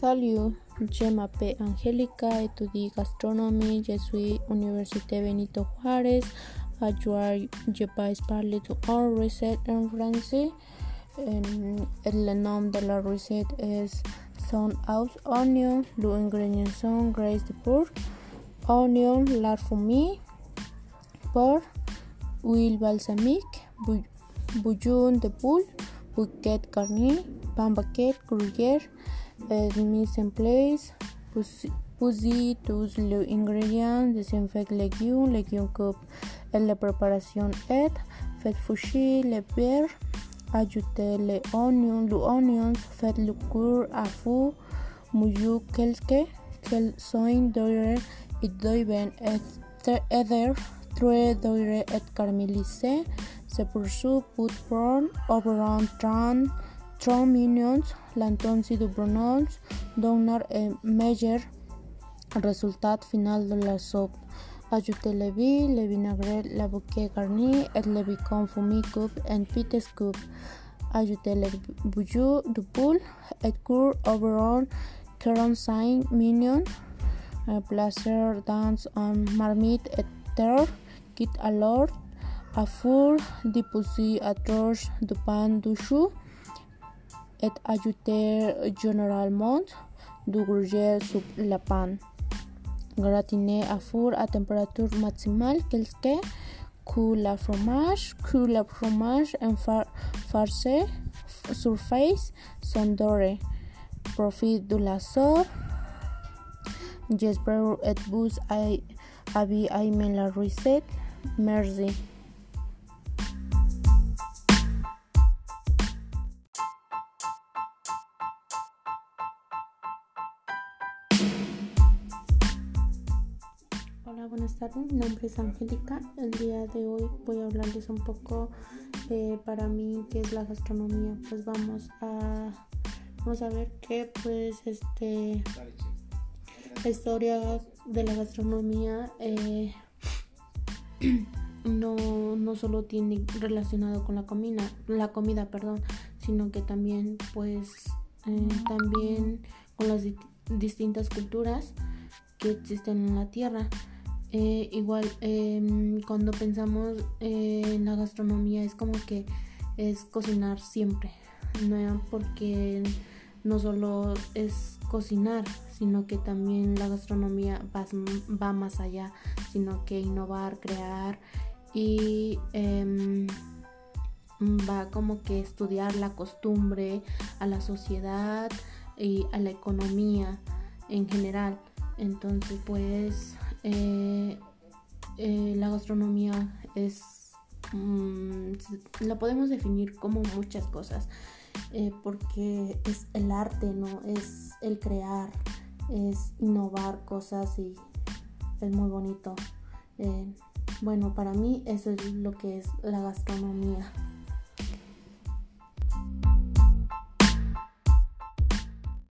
Salut, je m'appelle Angélica, étudie gastronomie, je suis Université Benito Juárez. Aujourd'hui, je vais parler d'une recette en français. Le nom de la recette est son aus oignon. Les ingrédients sont graisse de porc, oignon, lard fumé, porc, huile balsamique, bouillon de poule, bouquet garni, pain baguette, gruyère, mise en place, pousser tous les ingrédients, désinfecter les légumes, légumes coupes. En la préparation est faites foucher les beurre, ajoutez les oignons, les oignons, faites-le cuire à feu, mouillez quelques, quelques soins dorés et doivent être très dorés et caramélisés. C'est pour ça put brown environ 30 30 minutes l'intensité de brunons donner un meilleur résultat final de la soupe. Ajoutez le le la bouquet garni et le bacon fumé coupe en petites coupes. Ajoutez le bouillon de poule et cuire environ 45 minutes. Placer dans un marmite et terre, quitte alors à four, déposer à et ajouter généralement du gruyère sur le pain. Gratiner à four à température maximale quelques coups le fromage, cuire le fromage en far farce surface sont dorés. Profite de la soupe. J'espère que vous avez aimé la recette. Merci. Hola, buenas tardes. Mi nombre es Angélica. El día de hoy voy a hablarles un poco eh, para mí qué es la gastronomía. Pues vamos a vamos a ver que pues este la historia de la gastronomía eh, no, no solo tiene relacionado con la comida, la comida, perdón, sino que también pues eh, también con las di distintas culturas que existen en la tierra. Eh, igual eh, cuando pensamos eh, en la gastronomía es como que es cocinar siempre, no porque no solo es cocinar, sino que también la gastronomía va, va más allá, sino que innovar, crear y va como que estudiar la costumbre, a la sociedad y a la economía en general. Entonces pues eh, eh, la gastronomía es mmm, la podemos definir como muchas cosas eh, porque es el arte no es el crear es innovar cosas y es muy bonito. Bueno para mí eso es lo que es la gastronomía